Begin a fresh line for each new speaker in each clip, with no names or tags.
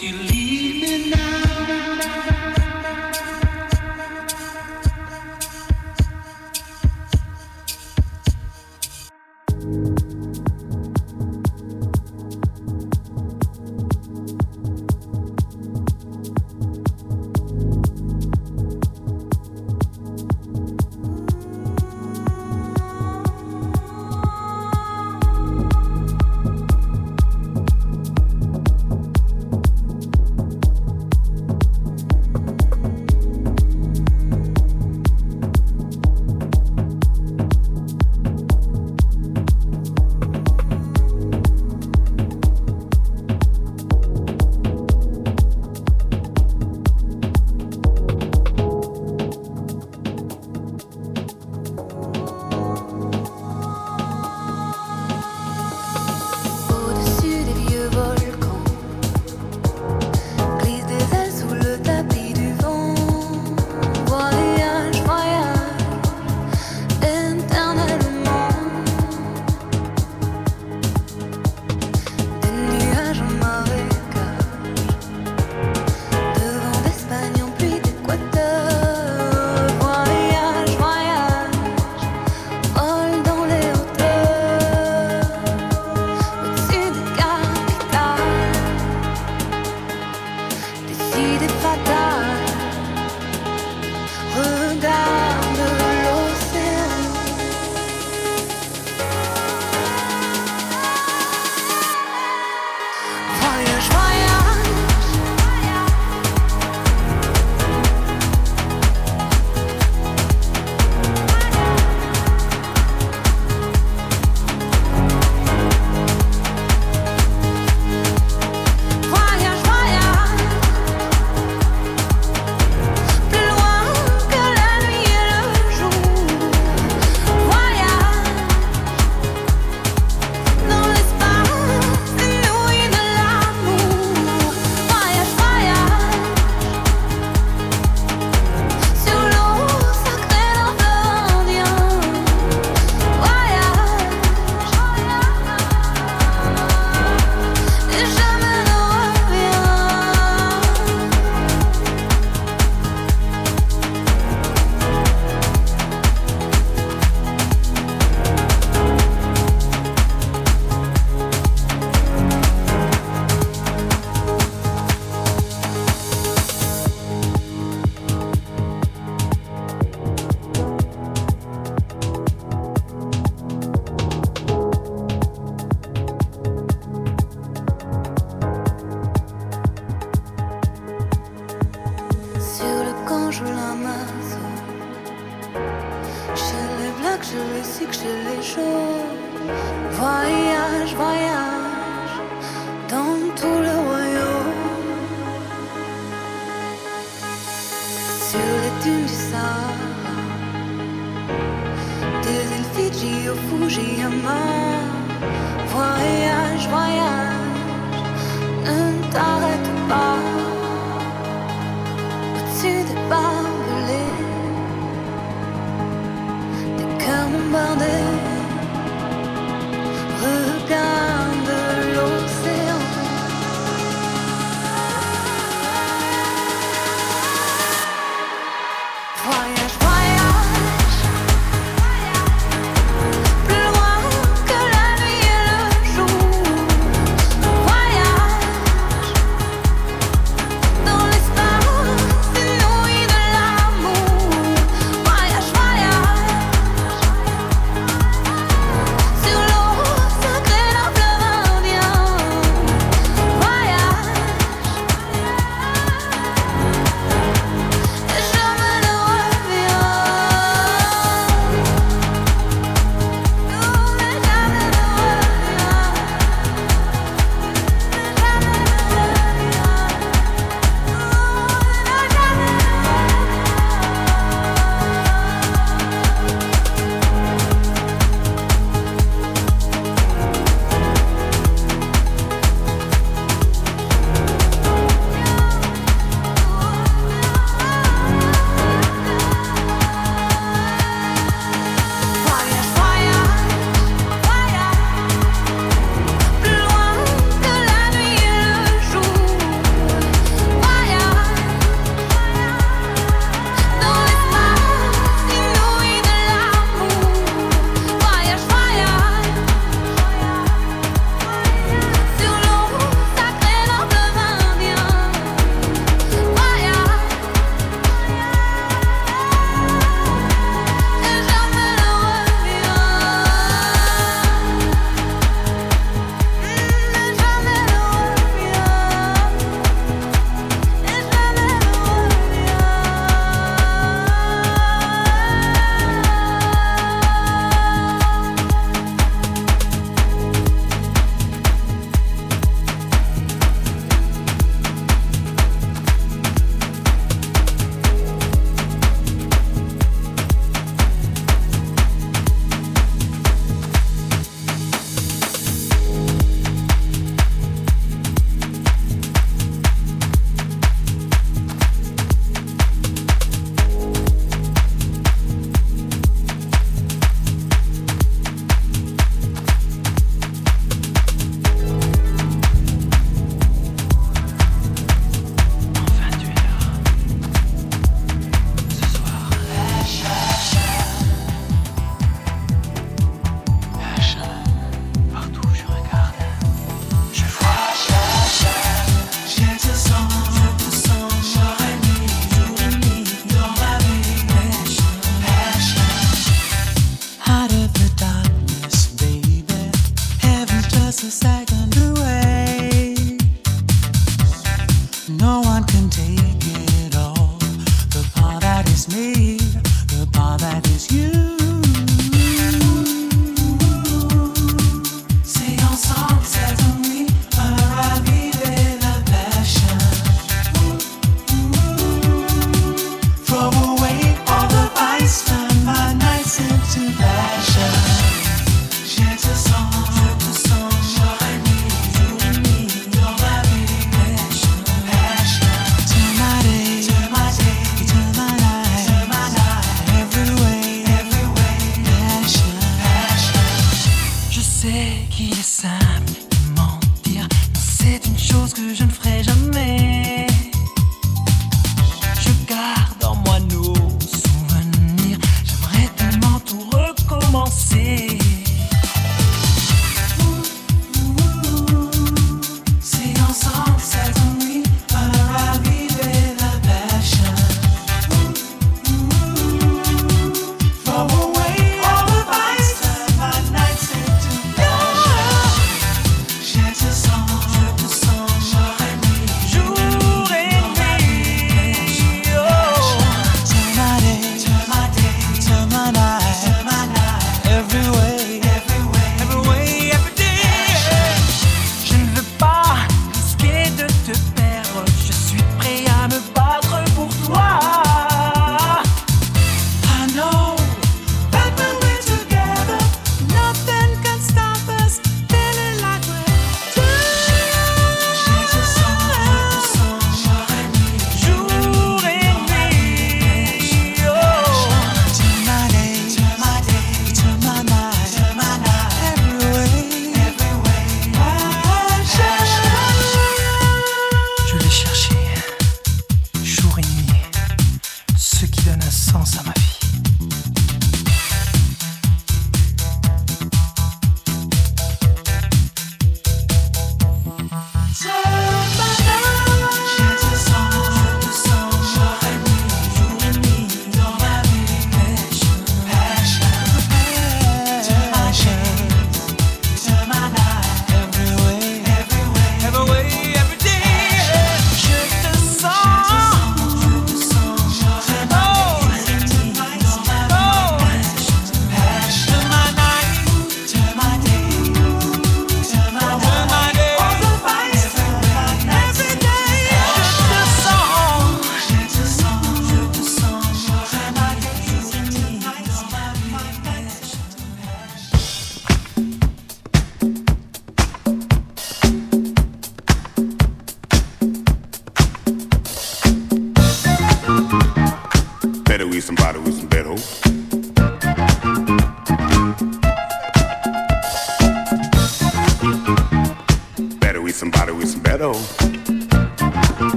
you leave.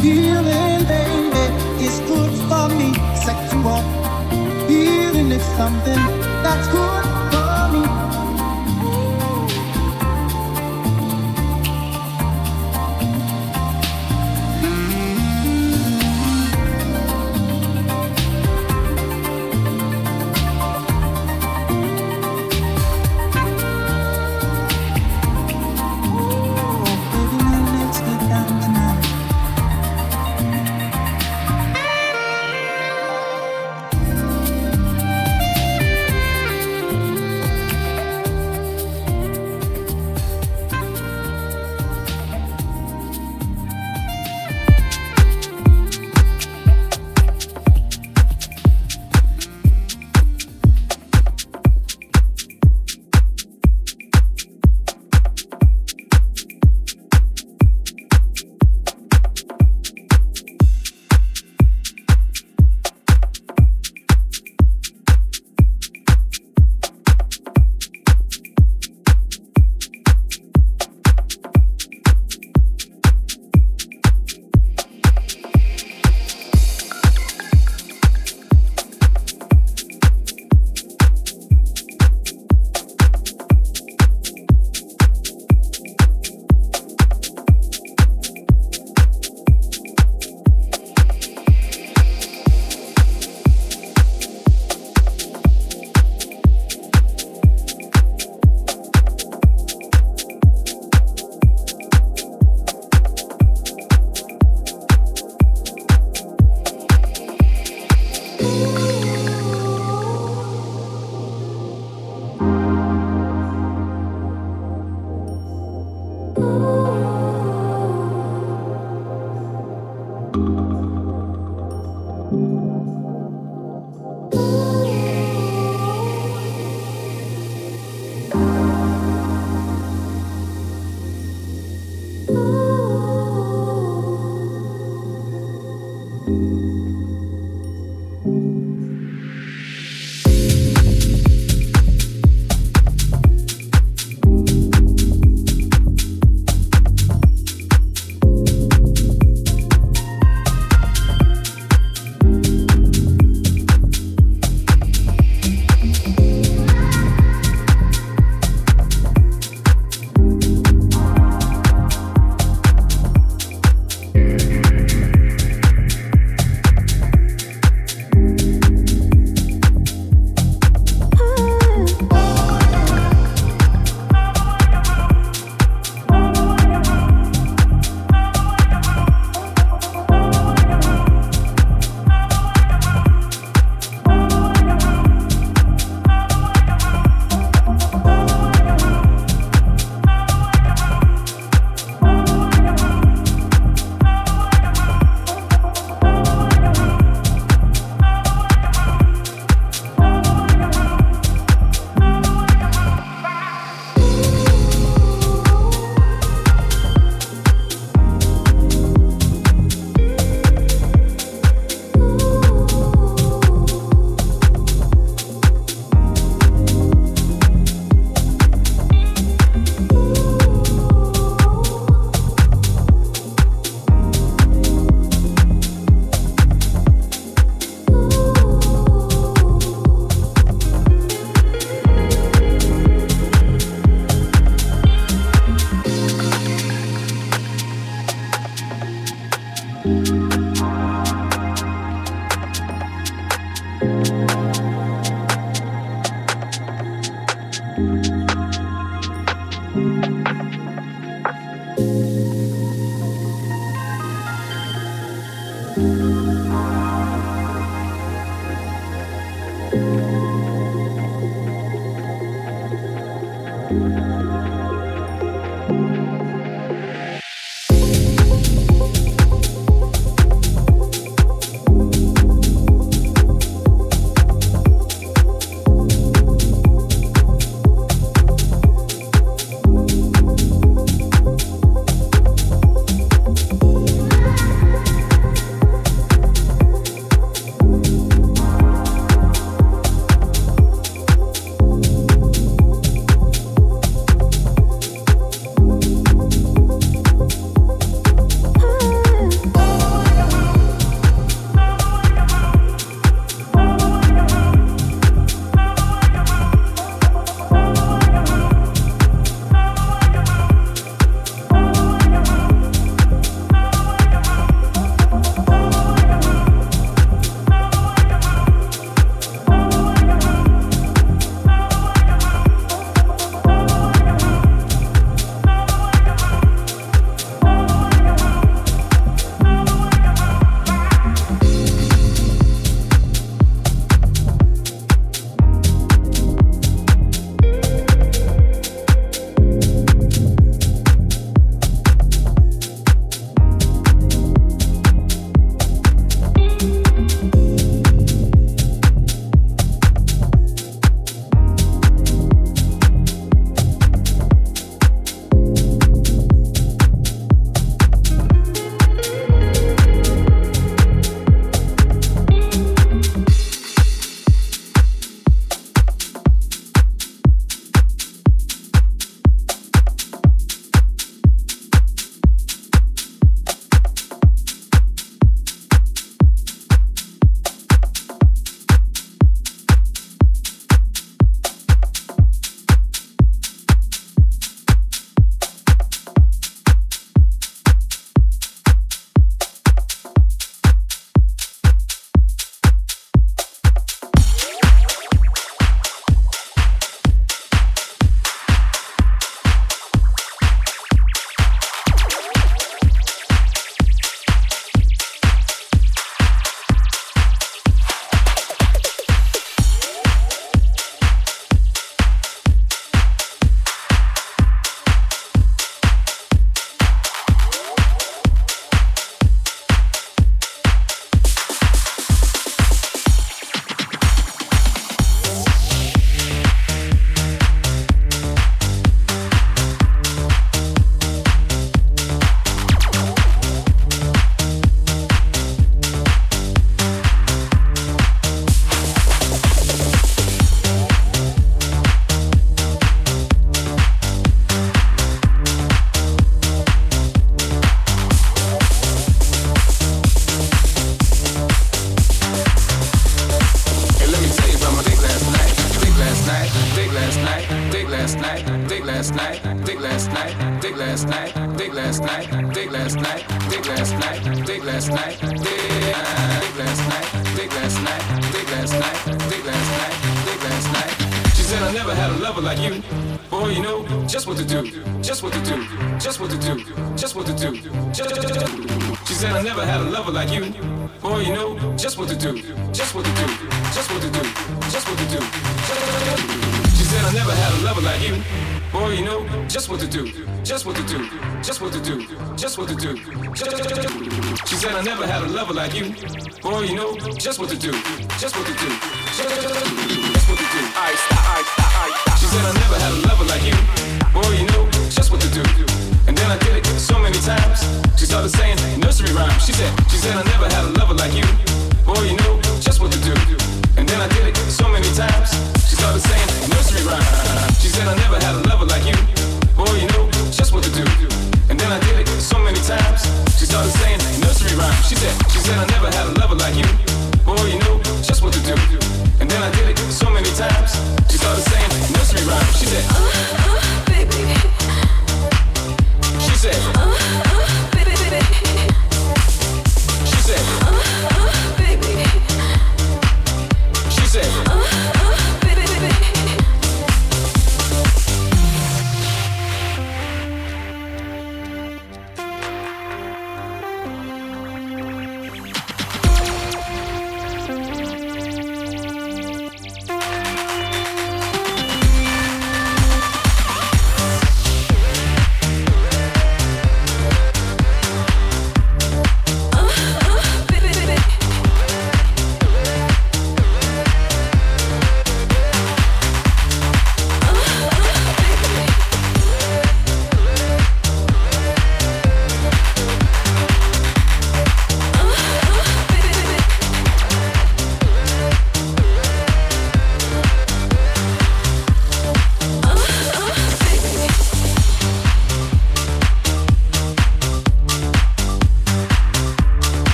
feeling, baby, is
good for me. Sexual feeling is something that's good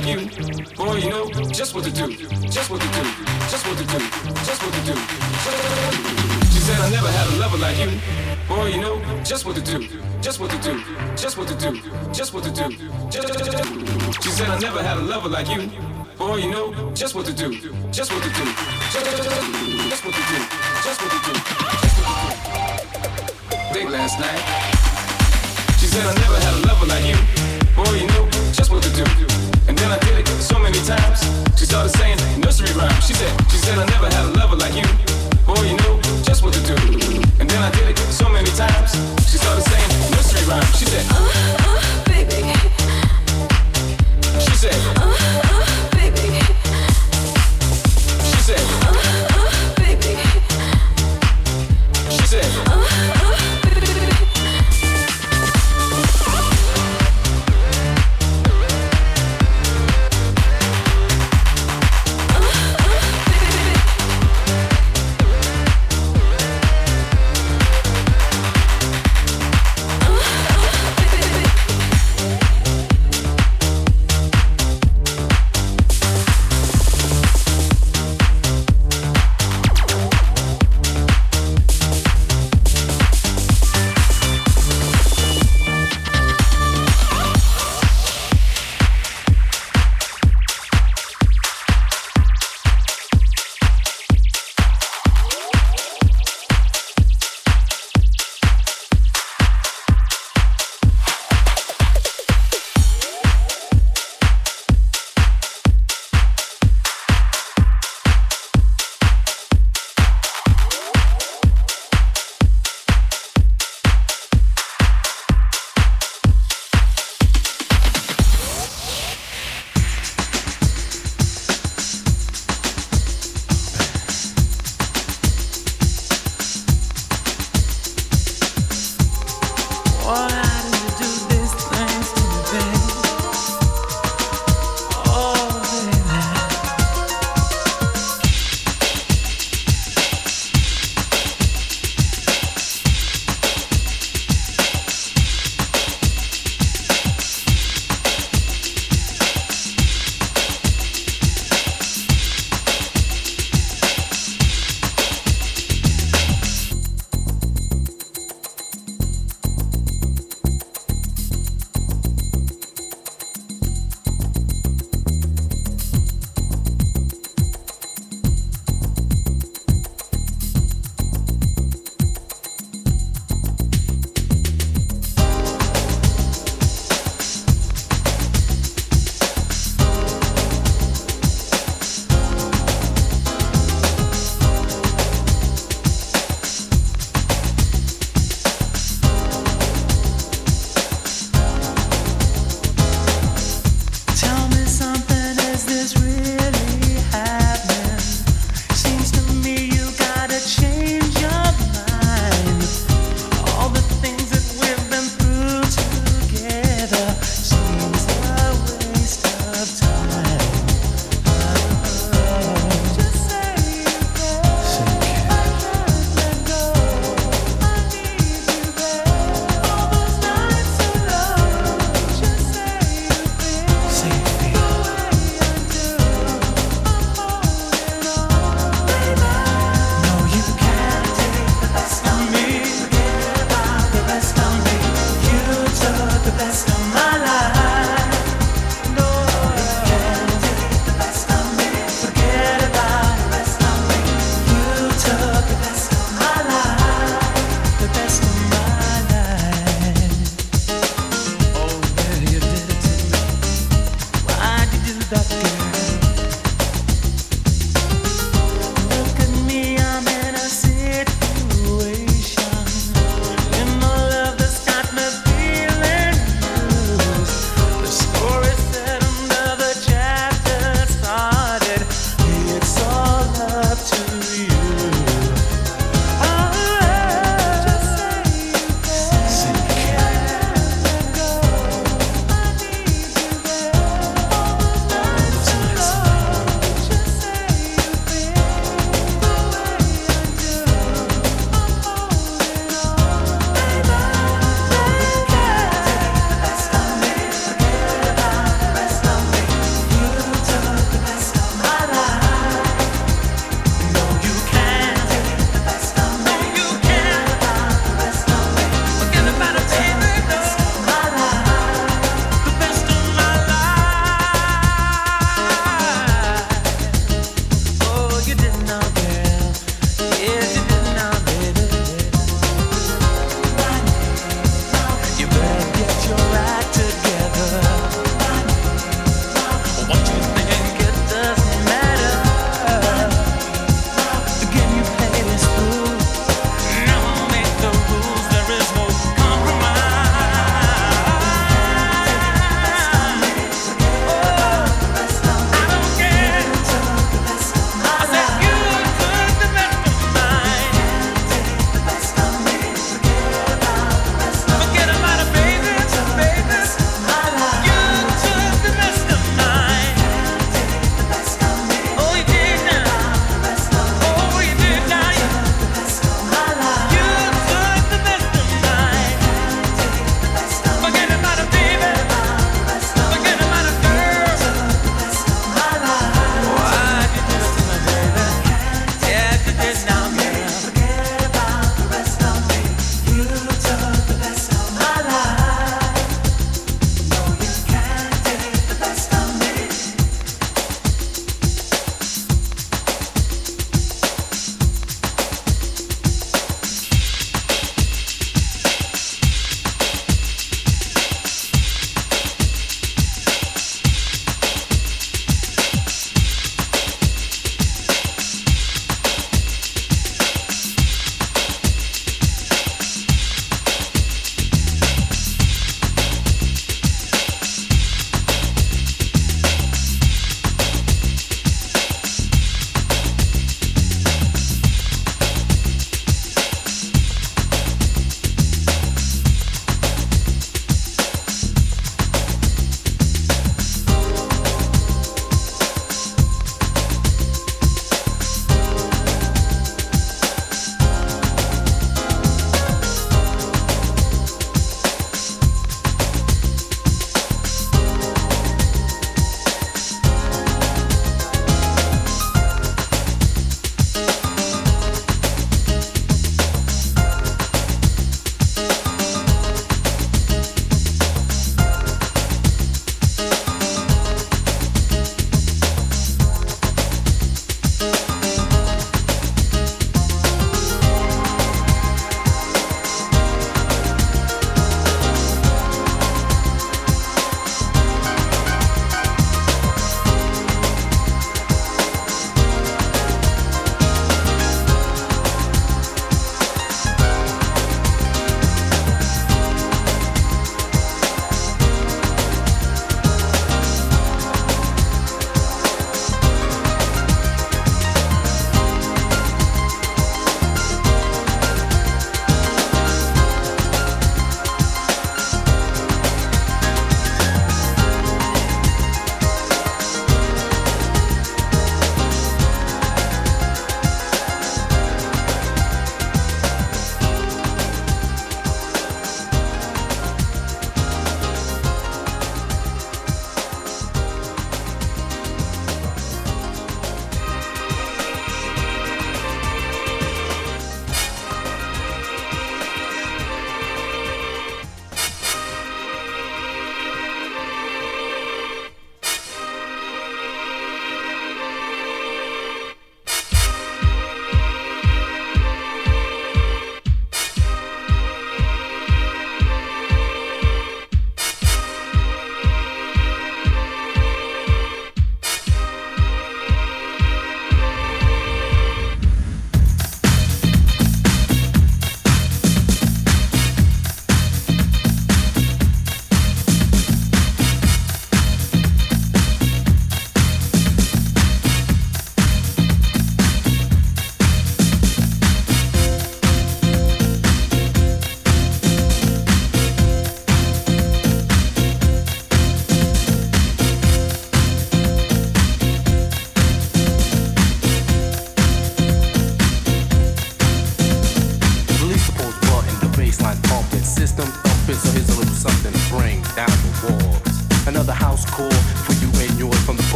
like you. Boy, you know just what to do, just what to do, just what to do, just what to do. She said I never had a lover like you. Boy, you know just what to do, just what to do, just what to do, just what to do. She said I never had a lover like you. Boy, you know just what to do, just what to do, just what to do, just what to do. Date last night. She said I never had a lover like you. Boy, you know just what to do. And then I did it so many times. She started saying nursery rhymes. She said, she said I never had a lover like you. Boy, you know just what to do. And then I did it so many times. She started saying nursery rhymes. She said,
uh, uh, baby.
She said,
uh, uh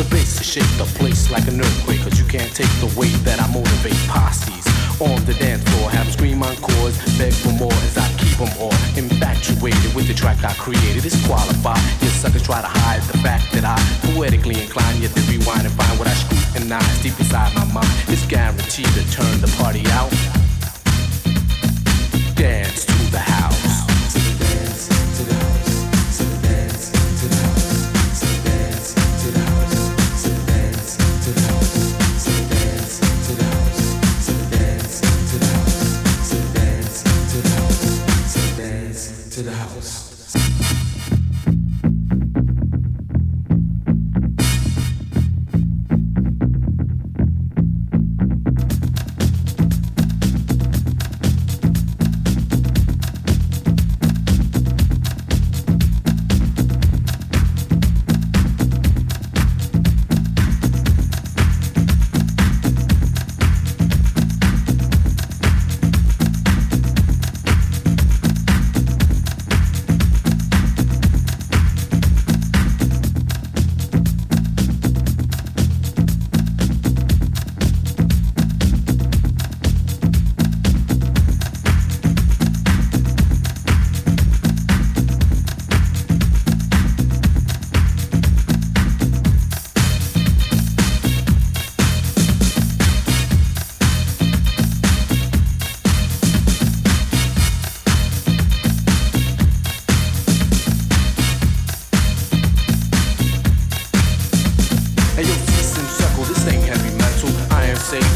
The bass will shake the place like an earthquake, cause you can't take the weight that I motivate posses. On the dance floor, have 'em scream on chords, beg for more as I keep them all infatuated with the track I created. It's qualified. you suckers try to hide the fact that I poetically incline, yet they rewind and find what I scrutinize deep inside my mind. It's guaranteed to turn the party out. Dance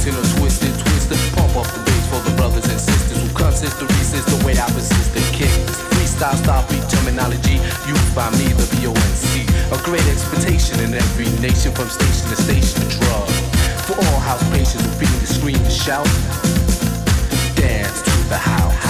Satan or twisted, twisted. Pump up the bass for the brothers and sisters who consist to resist the way I persist and kick. Freestyle style beat terminology used by me, the VONC. A great expectation in every nation from station to station to drug. For all house patients who feel the scream and shout. Dance to the house.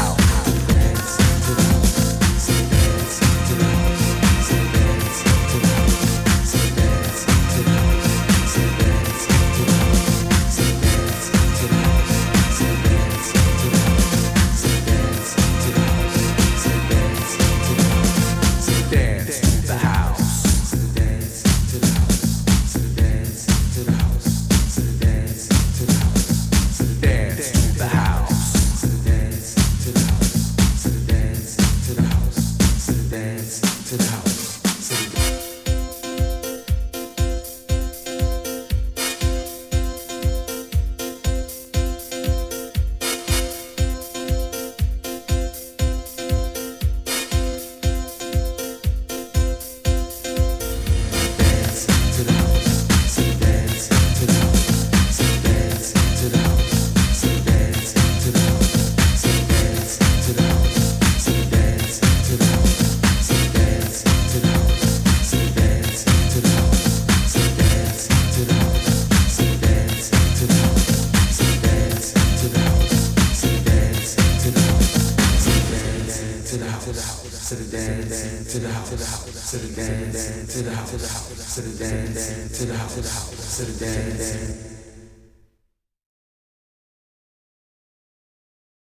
sit it dance, to the house, sit it dance.